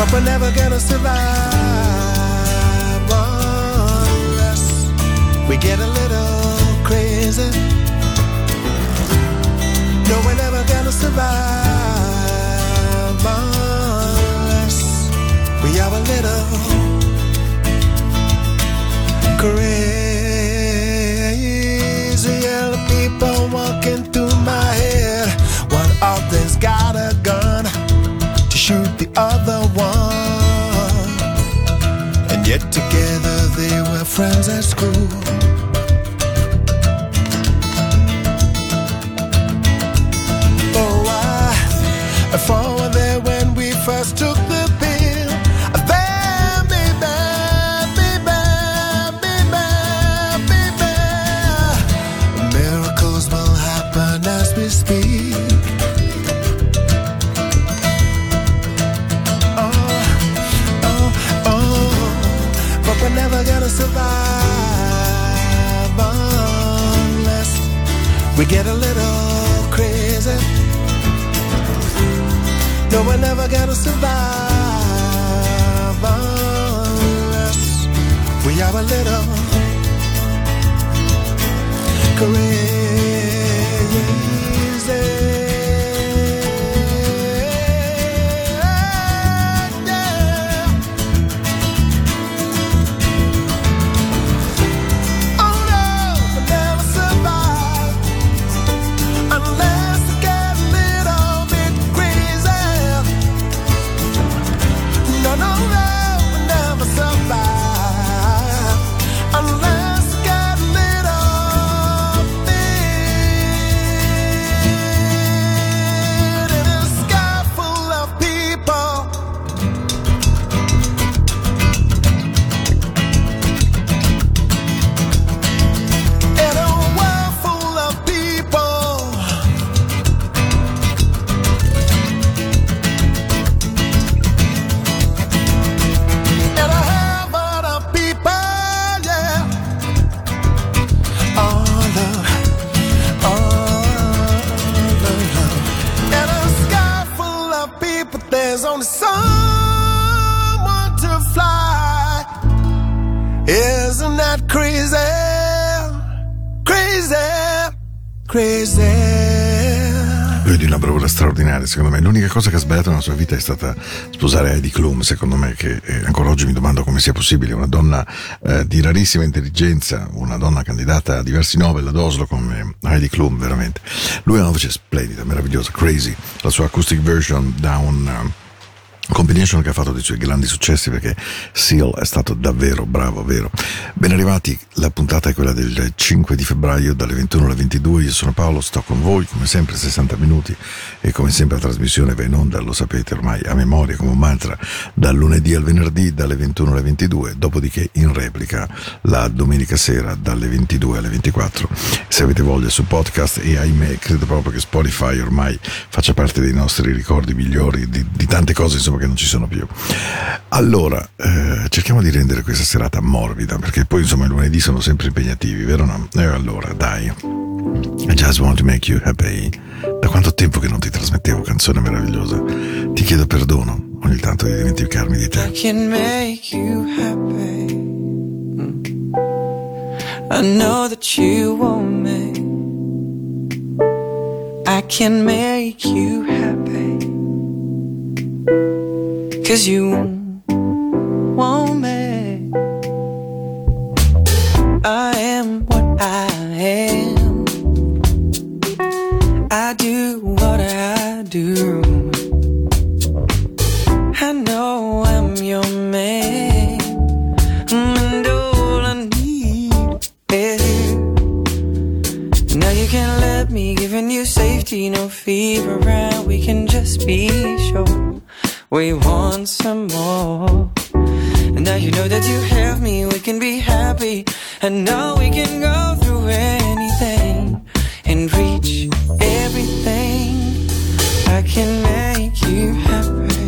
But we're never gonna survive unless we get a little crazy. No, we're never gonna survive unless we are a little crazy. Yeah, people walking through my head. One of them's got a gun to shoot the other. Yet together they were friends at school. Get a little crazy. No, we're never gonna survive unless we are a little crazy. gone over straordinaria, secondo me. L'unica cosa che ha sbagliato nella sua vita è stata sposare Heidi Klum, secondo me, che eh, ancora oggi mi domando come sia possibile. Una donna eh, di rarissima intelligenza, una donna candidata a diversi Nobel ad Oslo come Heidi Klum, veramente. Lui ha una voce splendida, meravigliosa, crazy. La sua acoustic version da un... um, Combination che ha fatto dei suoi grandi successi perché Seal è stato davvero bravo, vero? Ben arrivati, la puntata è quella del 5 di febbraio dalle 21 alle 22, io sono Paolo, sto con voi come sempre 60 minuti e come sempre la trasmissione va in onda, lo sapete ormai a memoria come un mantra, dal lunedì al venerdì dalle 21 alle 22, dopodiché in replica la domenica sera dalle 22 alle 24. Se avete voglia su podcast e ahimè credo proprio che Spotify ormai faccia parte dei nostri ricordi migliori di, di tante cose insomma che non ci sono più. Allora, eh, cerchiamo di rendere questa serata morbida, perché poi insomma i lunedì sono sempre impegnativi, vero no? E allora, dai. I just want to make you happy. Da quanto tempo che non ti trasmettevo canzone meravigliosa? Ti chiedo perdono ogni tanto di dimenticarmi di te. can make you happy. Mm. I know that you want me. I can make you happy. Cause you want me. I am what I am. I do what I do. I know I'm your man. And all I need is. Now you can let me, giving you safety, no fever, around. we can just be sure we want some more. And now you know that you have me, we can be happy. And now we can go through anything and reach everything. I can make you happy.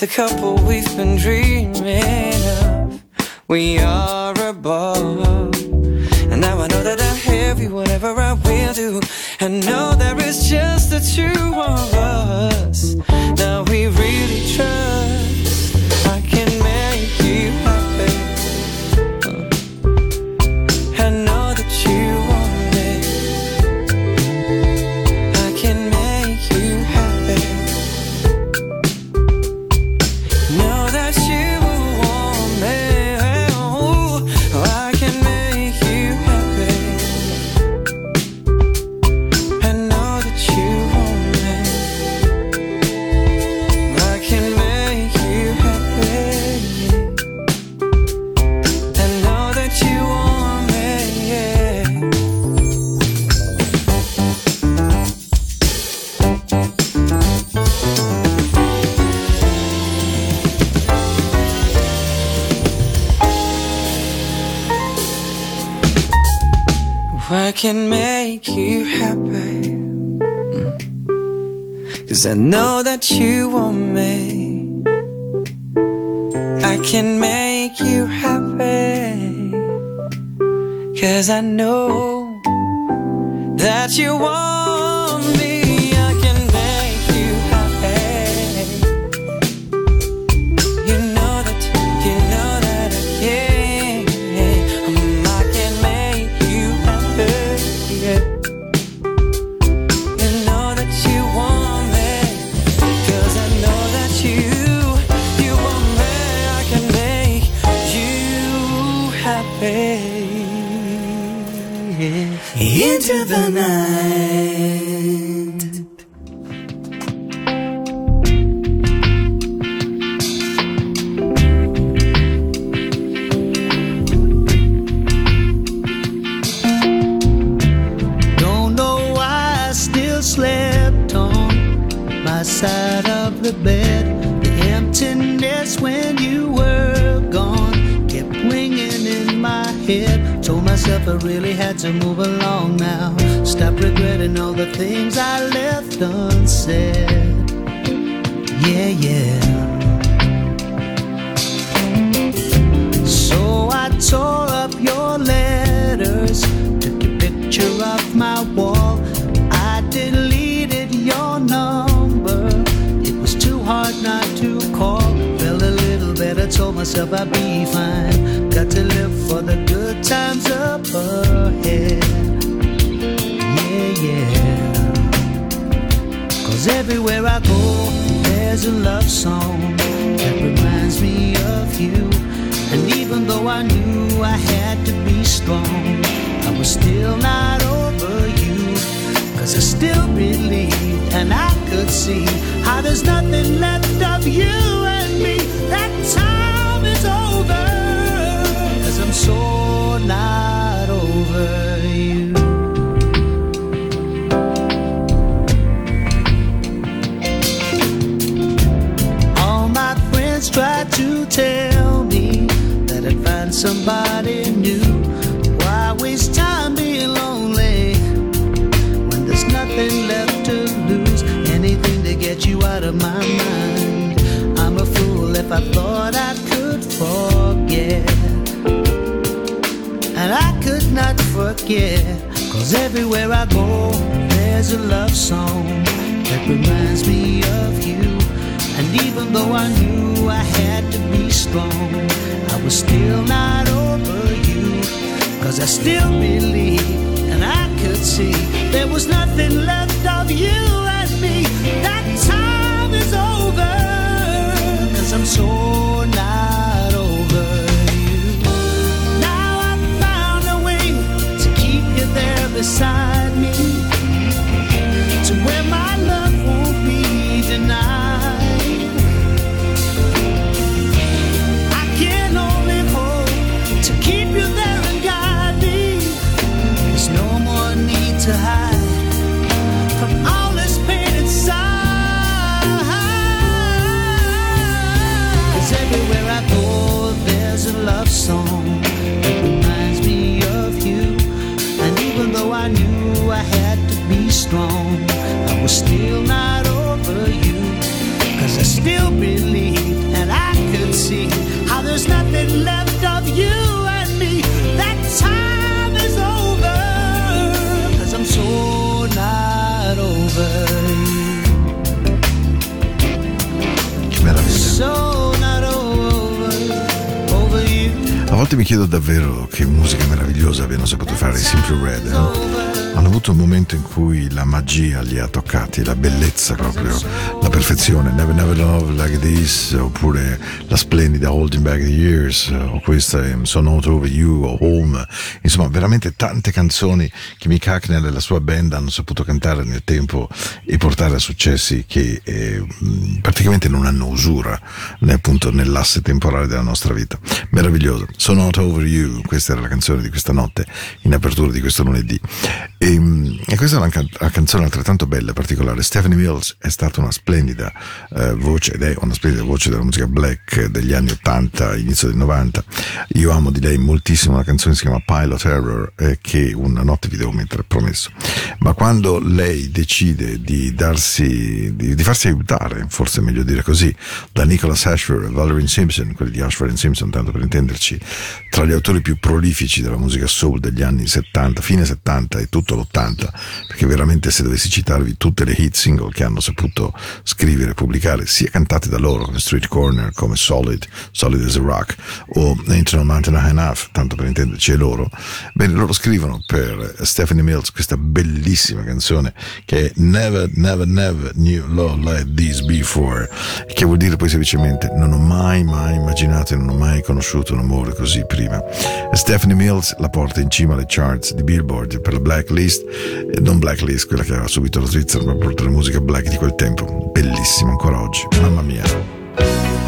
the couple we've been dreaming you want me. I can make you happy. Cause I know. into the night. Don't know why I still slept on my side of the bed. The emptiness when you were gone kept ringing in my head. Told myself I really had to move along thing tell me that I'd find somebody new? Why waste time being lonely when there's nothing left to lose? Anything to get you out of my mind. I'm a fool if I thought I could forget. And I could not forget, cause everywhere I go, there's a love song that reminds me of and even though I knew I had to be strong, I was still not over you. Cause I still believe and I could see there was nothing left of you and me. That time is over. Cause I'm so not over you. Now I've found a way to keep you there beside volte mi chiedo davvero che musica meravigliosa abbiano saputo fare i Simple Red. eh? Hanno avuto un momento in cui la magia li ha toccati, la bellezza proprio, la perfezione. Never Never Love Like This, oppure la splendida Holding Back the Years, o questa So Not Over You, o Home. Insomma, veramente tante canzoni che Mick Hacknell e la sua band hanno saputo cantare nel tempo e portare a successi che eh, praticamente non hanno usura né appunto nell'asse temporale della nostra vita. Meraviglioso. So Not Over You, questa era la canzone di questa notte in apertura di questo lunedì. E, mh, e questa è una, una canzone altrettanto bella e particolare. Stephanie Mills è stata una splendida eh, voce ed è una splendida voce della musica black degli anni 80, inizio del 90. Io amo di lei moltissimo una canzone che si chiama Pilot Error eh, che una notte vi devo mettere, promesso. Ma quando lei decide di darsi, di, di farsi aiutare, forse è meglio dire così, da Nicholas Ashford e Valerie Simpson, quelli di Ashford Simpson, tanto per intenderci, tra gli autori più prolifici della musica soul degli anni 70, fine 70 e tutto l'80, perché veramente se dovessi citarvi tutte le hit single che hanno saputo scrivere pubblicare, sia cantate da loro come Street Corner, come Solid, Solid as a Rock o Ain't No Mountain High Enough, tanto per intenderci è loro, bene, loro scrivono per Stephanie Mills questa bellissima canzone che è Never, Never, Never Knew Love Like This Before, che vuol dire poi semplicemente non ho mai, mai immaginato e non ho mai conosciuto un amore così prima. Stephanie Mills la porta in cima alle charts di Billboard per la Blacklist, non Blacklist, quella che aveva subito la Svizzera, ma per la musica black di quel tempo. Bellissima ancora oggi, mamma mia.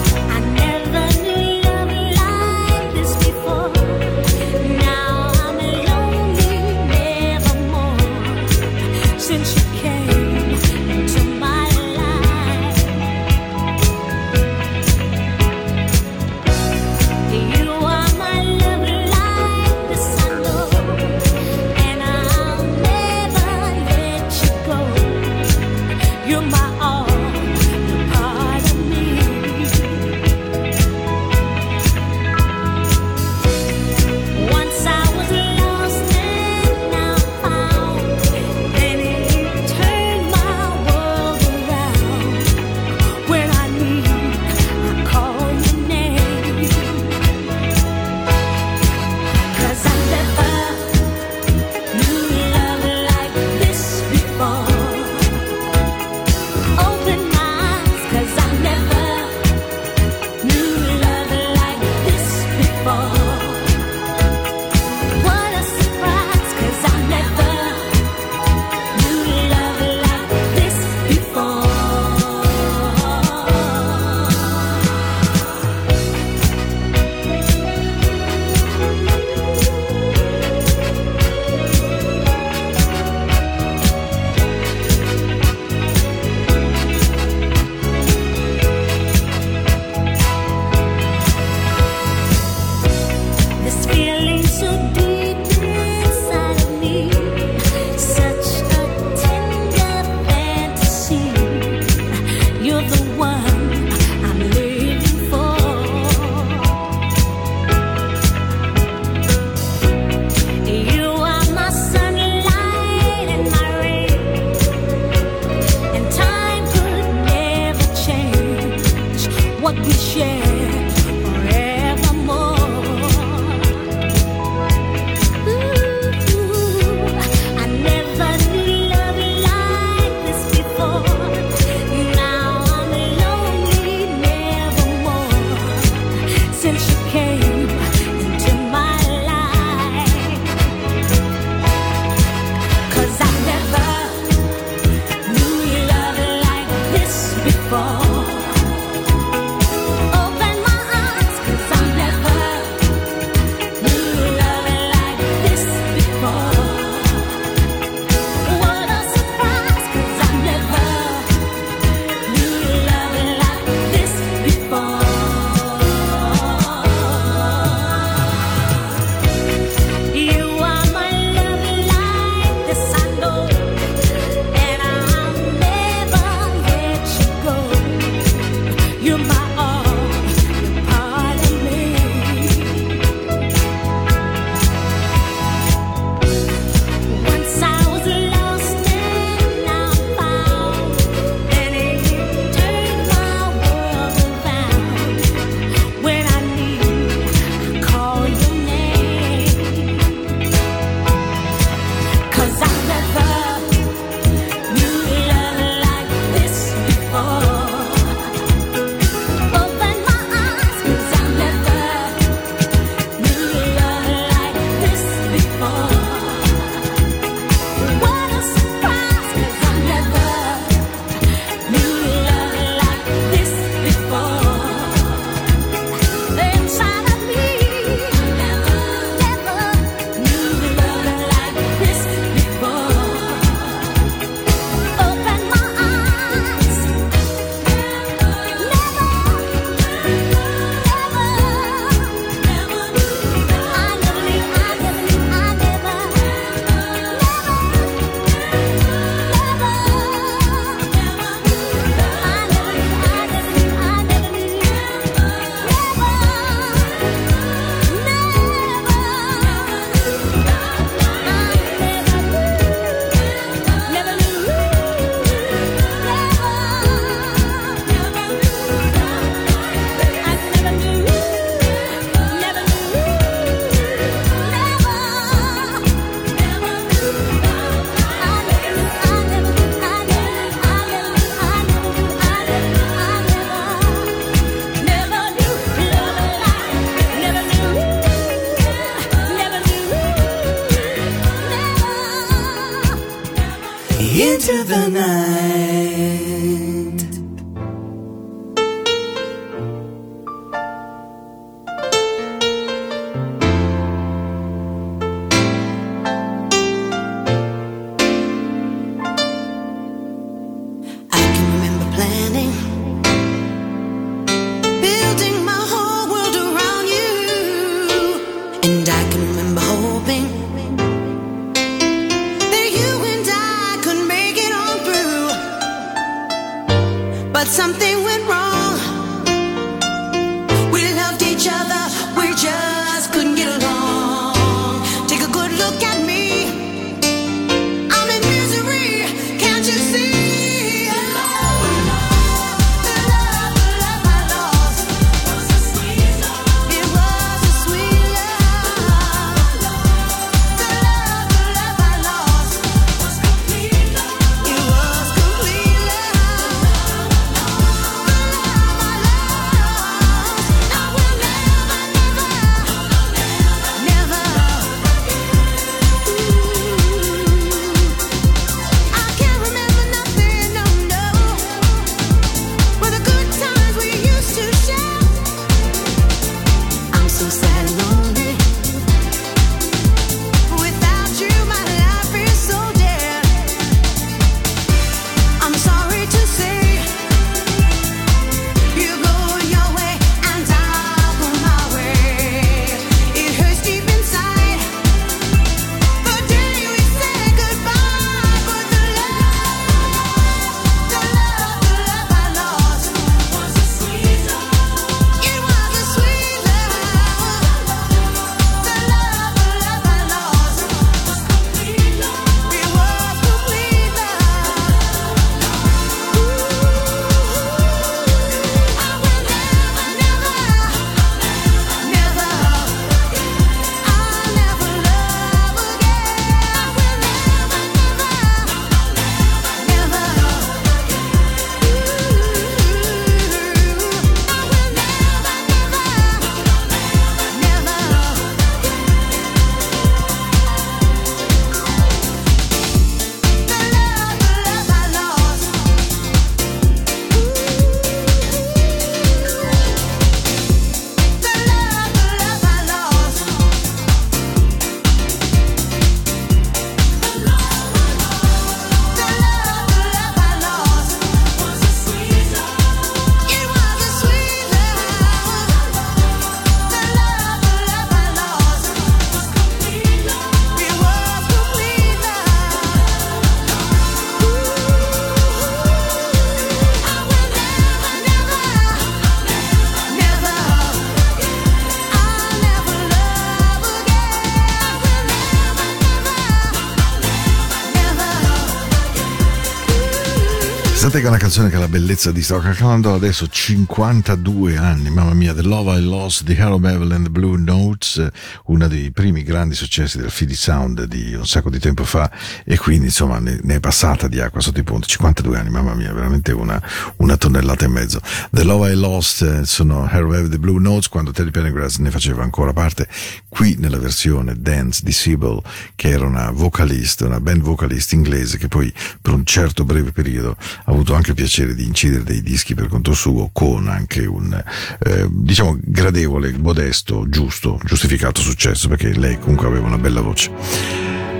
Che è una canzone che ha la bellezza di sto cantando adesso 52 anni, mamma mia, The Love I Lost di Harold Bevel and the Blue Notes, uno dei primi grandi successi del Philly Sound di un sacco di tempo fa e quindi insomma ne, ne è passata di acqua sotto i ponti, 52 anni, mamma mia, veramente una, una tonnellata e mezzo. The Love I Lost eh, sono Harold Bevel and the Blue Notes quando Terry Pendergrass ne faceva ancora parte, qui nella versione Dance di Sibyl che era una vocalista, una band vocalist inglese che poi per un certo breve periodo ha avuto anche il piacere di incidere dei dischi per conto suo con anche un eh, diciamo gradevole, modesto, giusto, giustificato successo perché lei comunque aveva una bella voce.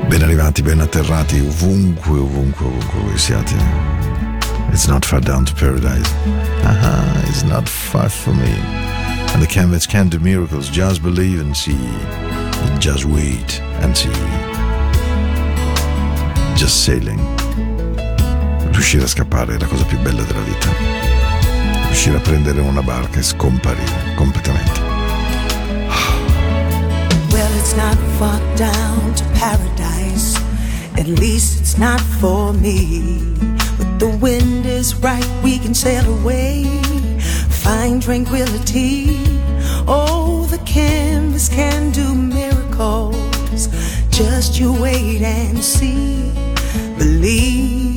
Ben arrivati, ben atterrati ovunque, ovunque, ovunque voi siate. It's not far down to paradise. Aha, it's not far from me. And the canvas can do miracles. Just believe and see. Just wait and see. Just sailing. Riuscire a scappare è la cosa più bella della vita. Riuscire a prendere una barca e scomparire completamente. Well, it's not far down to paradise. At least it's not for me. But the wind is right, we can sail away. Find tranquility. Oh, the canvas can do miracles. Just you wait and see. Believe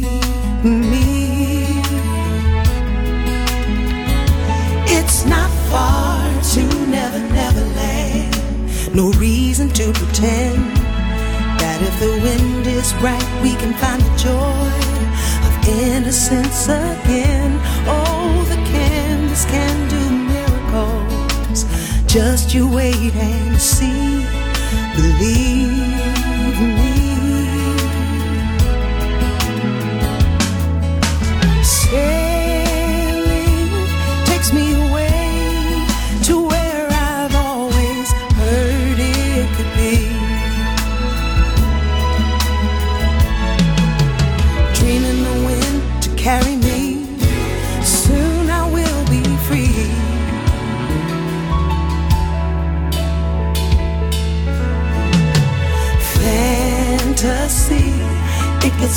never, never land. No reason to pretend that if the wind is right, we can find the joy of innocence again. Oh, the canvas can do miracles. Just you wait and see, believe.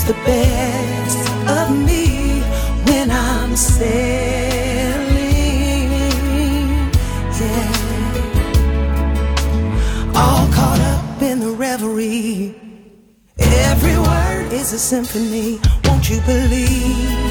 the best of me when I'm sailing. Yeah. All caught up in the reverie. Every word is a symphony. Won't you believe?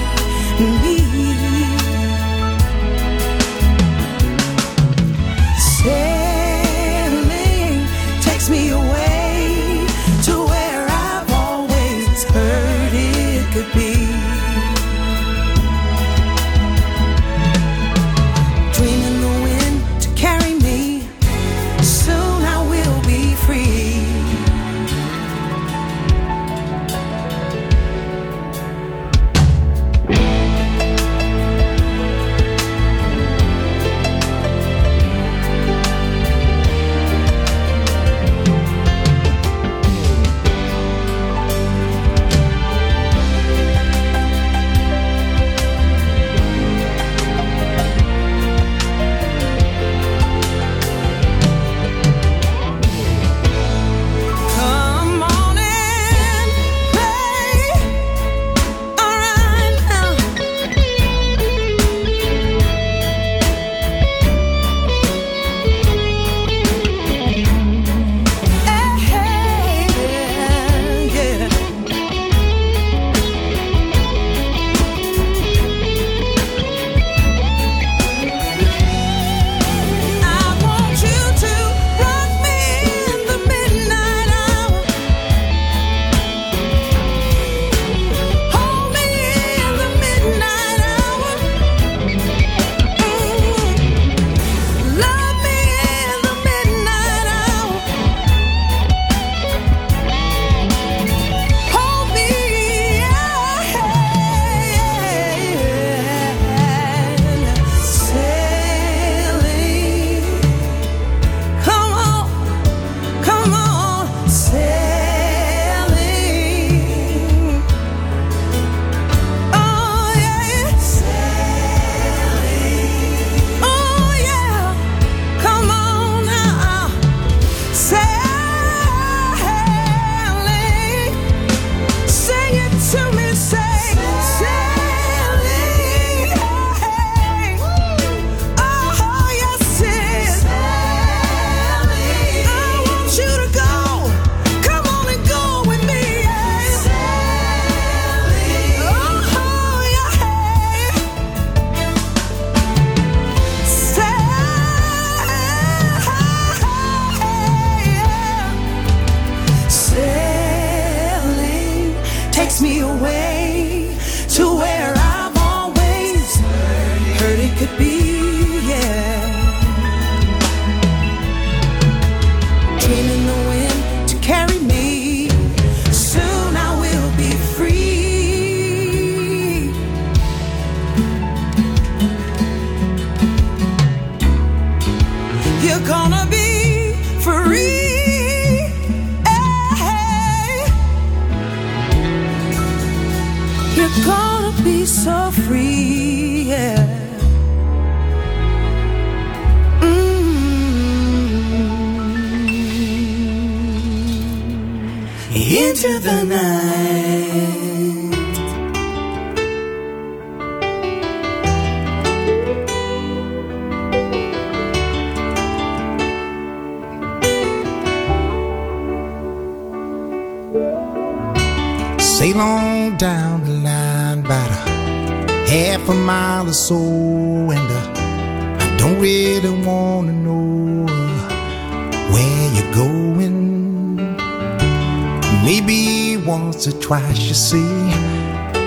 Twice, you see.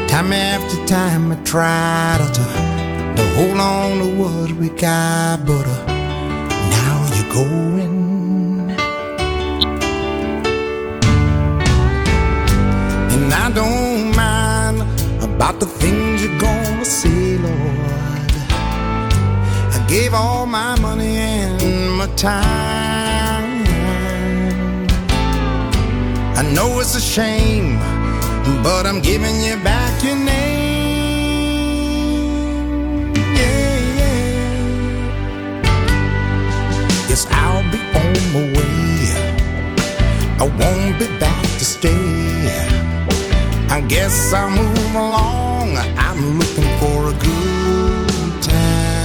Time after time I tried to, to hold on to what we got, but uh, now you're going. And I don't mind about the things you're gonna say, Lord. I gave all my money and my time. I know it's a shame, but I'm giving you back your name. Yeah, yeah. Yes, I'll be on my way. I won't be back to stay. I guess I'll move along. I'm looking for a good time.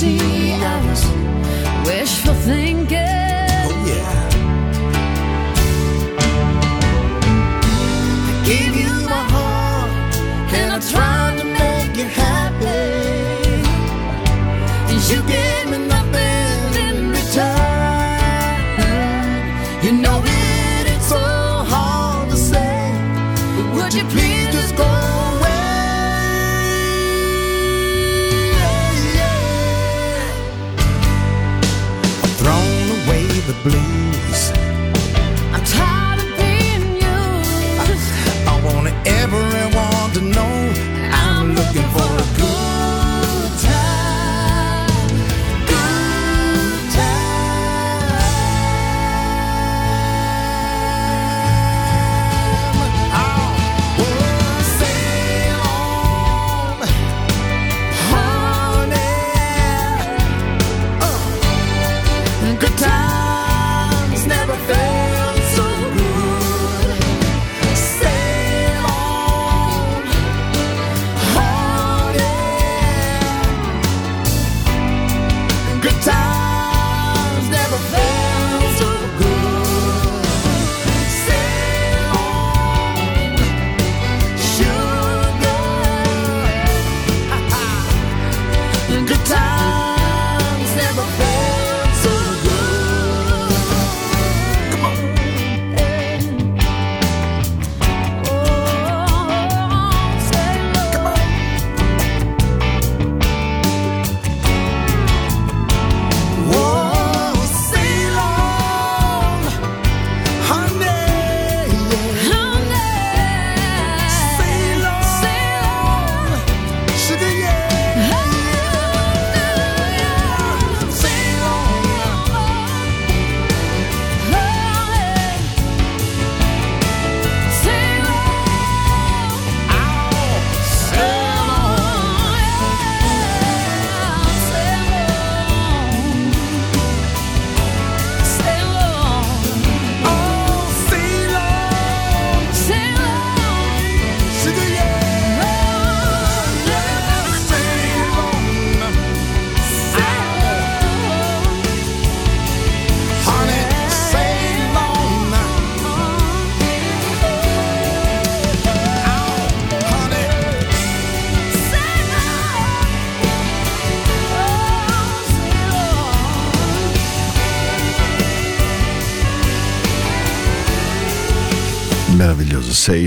see. blue.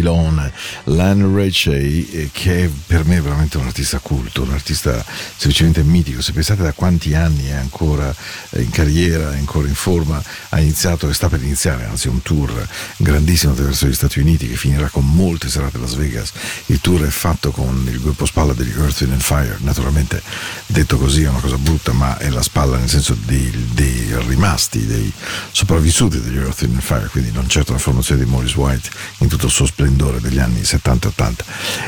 Ceylon Lan Ritchie, eh, che per me è veramente un artista culto, un artista semplicemente mitico. Se pensate da quanti anni è ancora eh, in carriera, è ancora in forma, ha iniziato e sta per iniziare, anzi, un tour grandissimo attraverso gli Stati Uniti che finirà con molte serate a Las Vegas. Il tour è fatto con il gruppo spalla degli Earth and Fire. Naturalmente, detto così è una cosa brutta, ma è la spalla nel senso dei, dei rimasti, dei sopravvissuti degli Earth and Fire, quindi non certo la formazione di Morris White in tutto il suo splendore degli anni 60. 70-80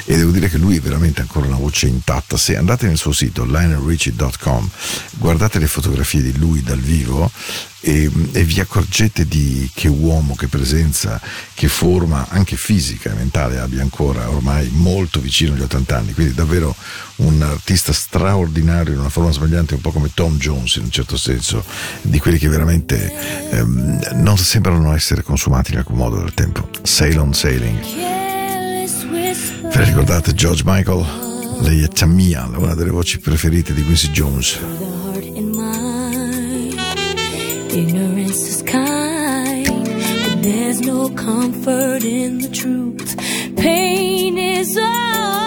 e devo dire che lui è veramente ancora una voce intatta se andate nel suo sito lionelricci.com guardate le fotografie di lui dal vivo e, e, vi accorgete di che uomo, che presenza, che forma anche fisica e mentale abbia ancora ormai molto vicino agli 80 anni, quindi davvero un artista straordinario in una forma sbagliante, un po' come Tom Jones in un certo senso, di quelli che veramente ehm, non sembrano essere consumati in alcun modo dal tempo. Sail on Sailing. Ve ricordate George Michael? Lei è Tamia, una delle voci preferite di Quincy Jones. Ignorance there's no comfort in the truth. Pain is all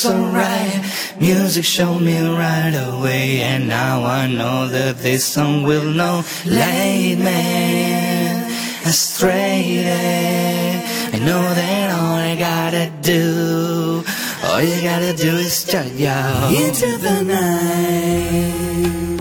so right. Music showed me right away, and now I know that this song will know. Late man, astray. I know that all I gotta do, all you gotta do is start you into the night.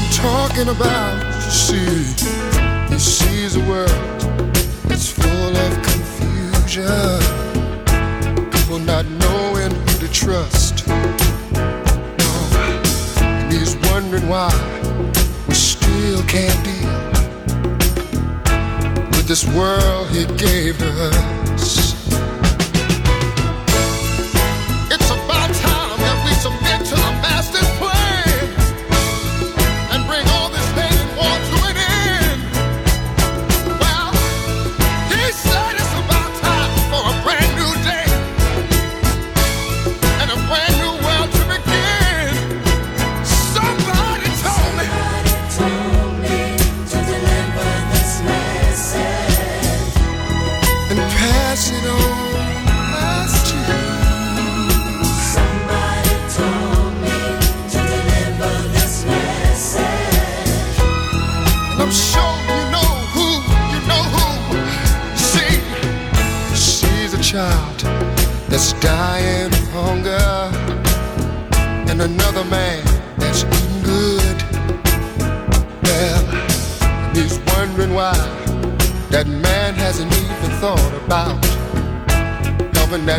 I'm talking about. You see, he sees a world that's full of confusion. People not knowing who to trust. No, and he's wondering why we still can't deal with this world he gave us.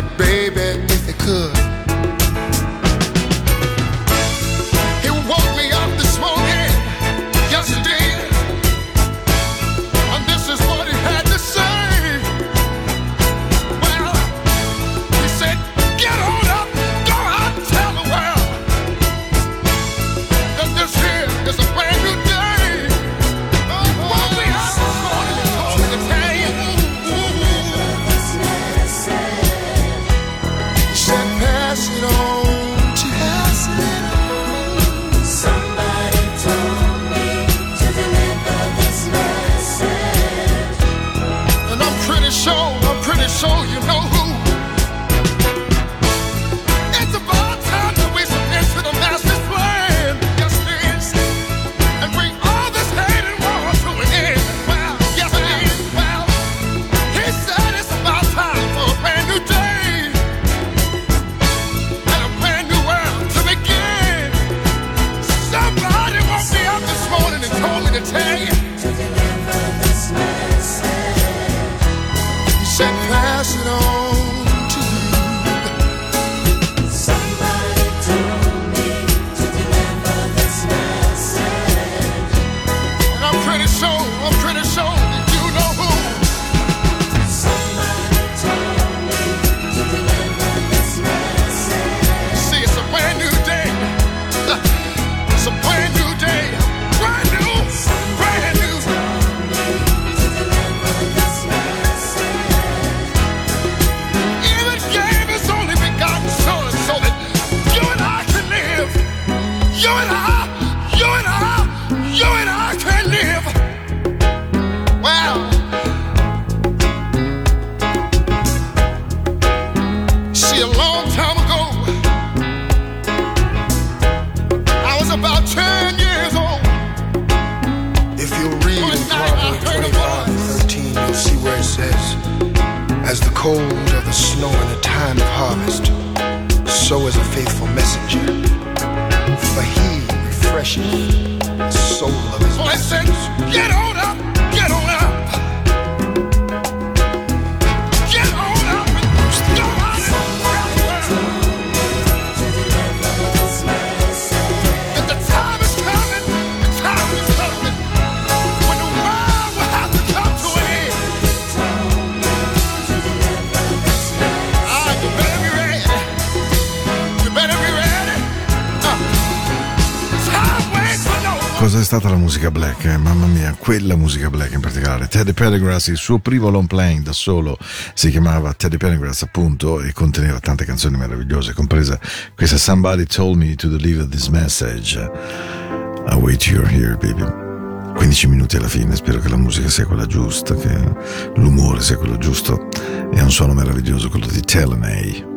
that baby. so is a faithful messenger. For he refreshes the soul of his. Blessings, get on up! Stata la musica black, eh, mamma mia, quella musica black in particolare. Teddy Pendergrass, il suo primo long playing da solo si chiamava Teddy Pendergrass appunto e conteneva tante canzoni meravigliose, compresa questa Somebody Told Me to Deliver This Message. I wait you're here, baby. 15 minuti alla fine, spero che la musica sia quella giusta, che l'umore sia quello giusto. È un suono meraviglioso quello di Telenay.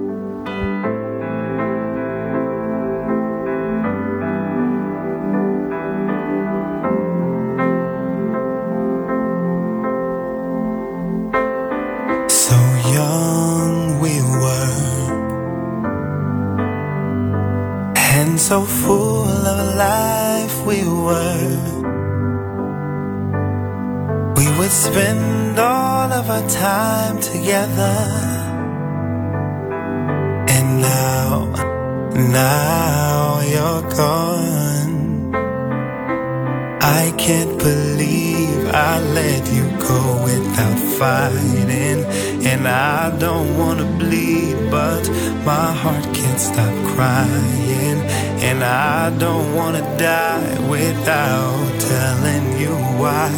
So full of life we were. We would spend all of our time together, and now, now you're gone. I can't believe I let you go without fighting. And I don't wanna bleed, but my heart can't stop crying. And I don't wanna die without telling you why.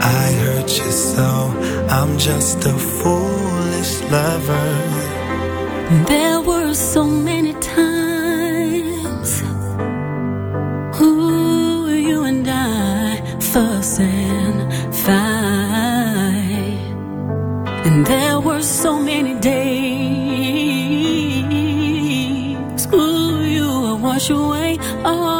I hurt you so, I'm just a foolish lover. There were so many times Ooh, you and I fuss and fight And there were so many days ช่วยอ้อ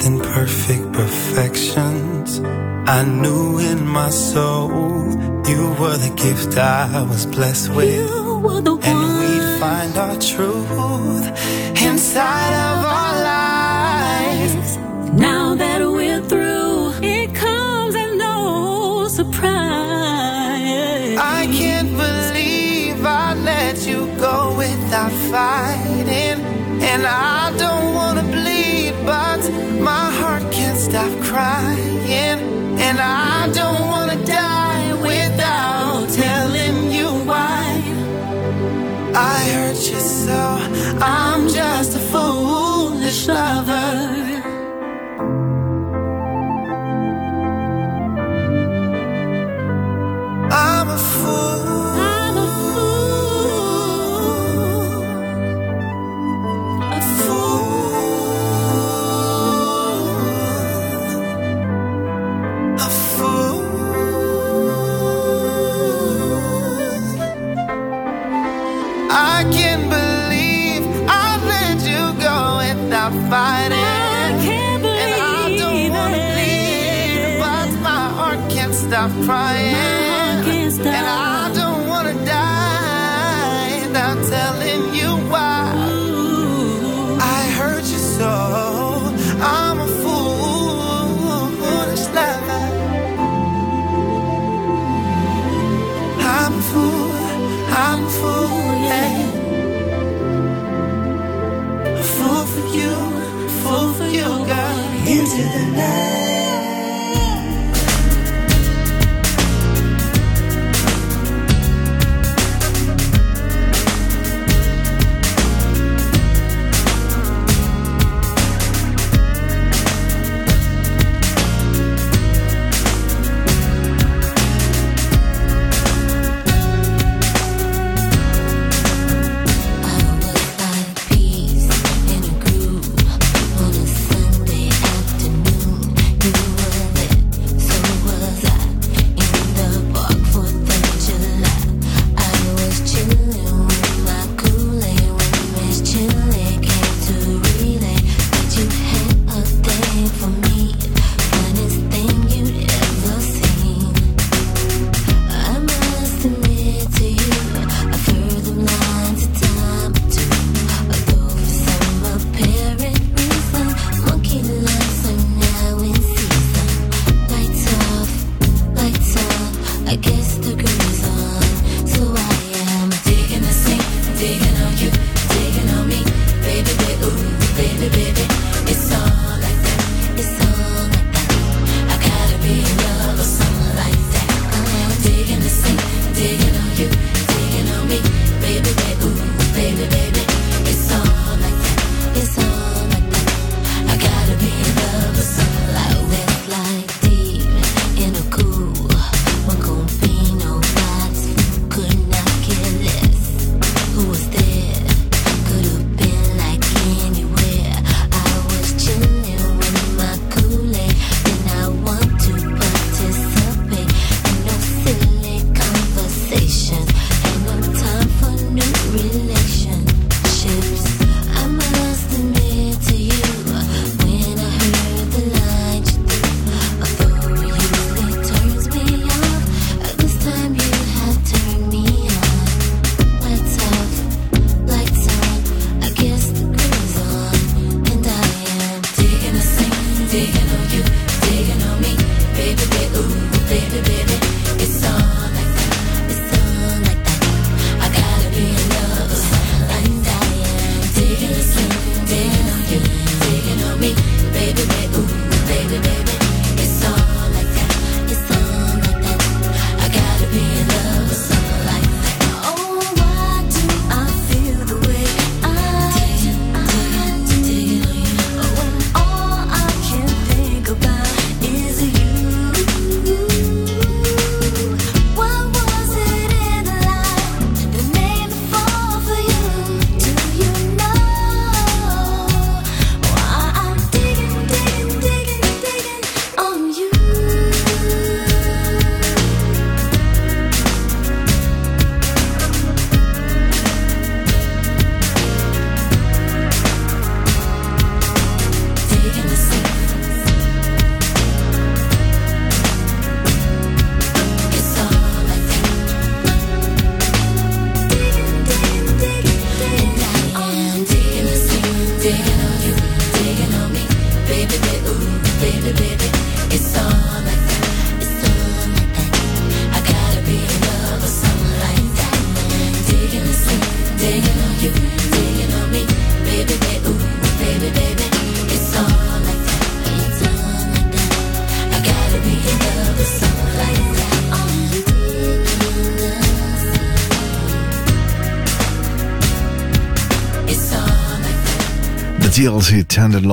with imperfect perfections. I knew in my soul you were the gift I was blessed with. You were the And one. we'd find our truth inside of our lives. Now that we're through, it comes as no surprise. I can't believe I let you go without fighting. And I travel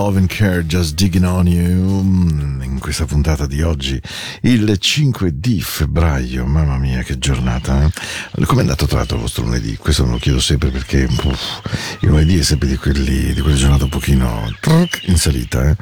Love and Care Just Digging On You Mm, in questa puntata di oggi il 5 di febbraio mamma mia che giornata eh? come è andato tra l'altro il vostro lunedì questo me lo chiedo sempre perché uff, il lunedì è sempre di, quelli, di quelle giornate un pochino in salita eh?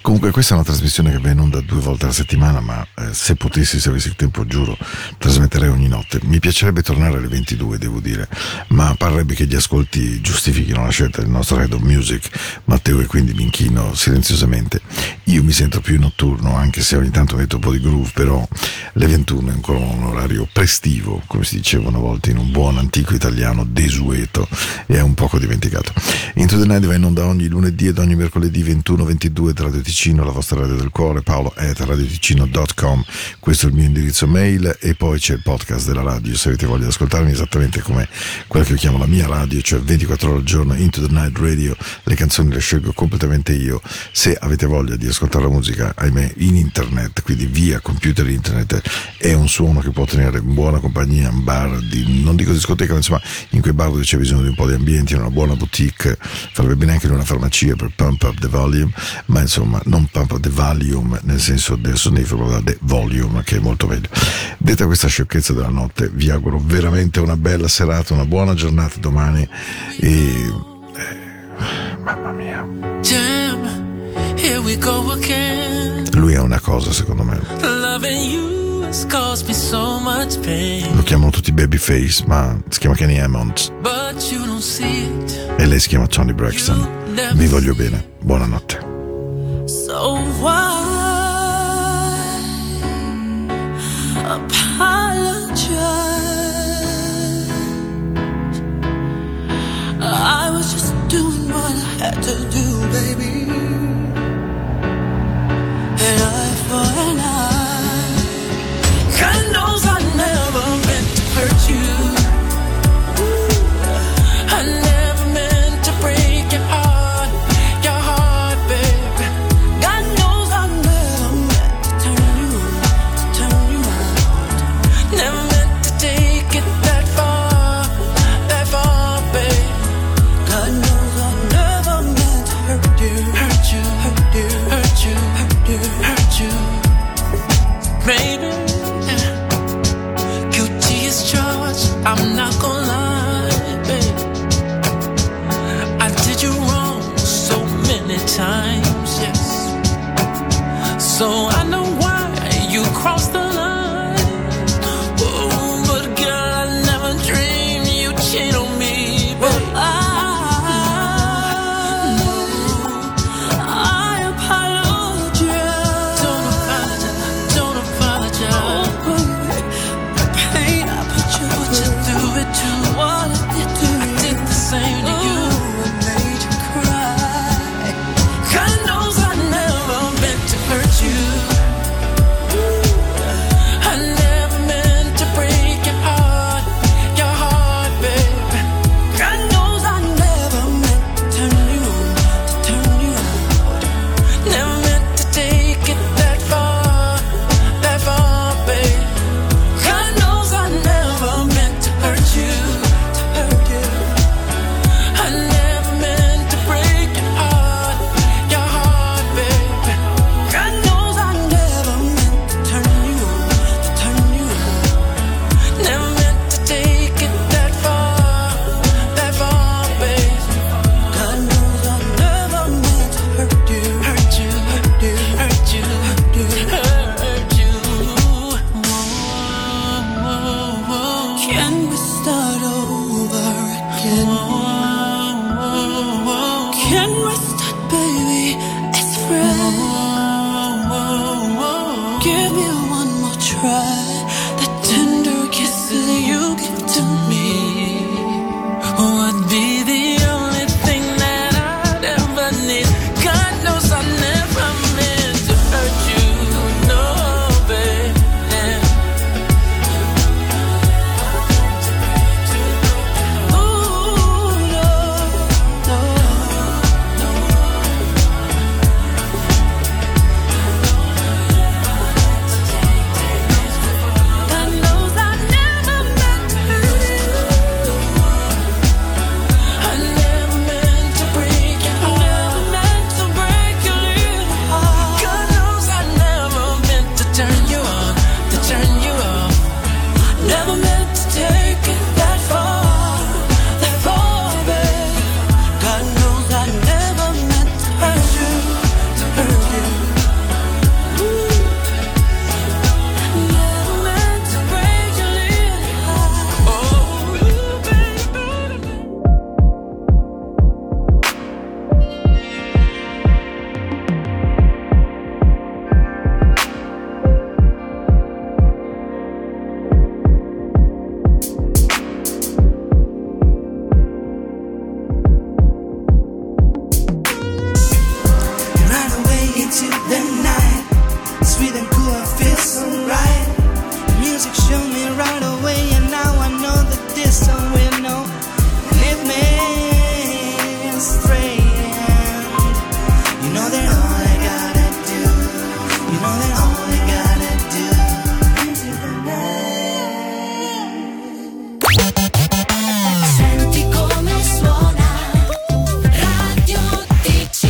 comunque questa è una trasmissione che va in onda due volte alla settimana ma se potessi se avessi il tempo giuro trasmetterei ogni notte. Mi piacerebbe tornare alle 22 devo dire ma parrebbe che gli ascolti giustifichino la scelta del nostro Head of Music Matteo e quindi mi inchino silenziosamente. Io mi sento più notturno anche se ogni tanto metto un po' di groove però le 21 è ancora un orario prestivo come si diceva una volta in un buon antico italiano desueto e è un poco dimenticato Into the Night va in onda ogni lunedì ed ogni mercoledì 21-22 da Radio Ticino la vostra radio del cuore Paolo at radioticino.com questo è il mio indirizzo mail e poi c'è il podcast della radio se avete voglia di ascoltarmi esattamente come quella che io chiamo la mia radio cioè 24 ore al giorno Into the Night Radio. Le canzoni le scelgo completamente io. Se avete voglia di ascoltare la musica ahimè in internet quindi via computer internet è un suono che può tenere in buona compagnia in bar di, non dico discoteca ma insomma in quei bar dove c'è bisogno di un po' di ambienti una buona boutique farebbe bene anche in una farmacia per pump up the volume ma insomma non pump up the volume nel senso del sonnifero ma the volume che è molto meglio. Detta questa sciocchezza della notte vi auguro veramente una bella serata una buona giornata domani e eh, mamma mia. Jam, here we go again. lui ha una cosa secondo me. Loving you lo chiamano tutti babyface ma si chiama Kenny Hammond e lei si chiama Tony Braxton. Vi voglio bene. Buonanotte. So why apologize? I was just doing what I had to do, baby. An eye for an baby.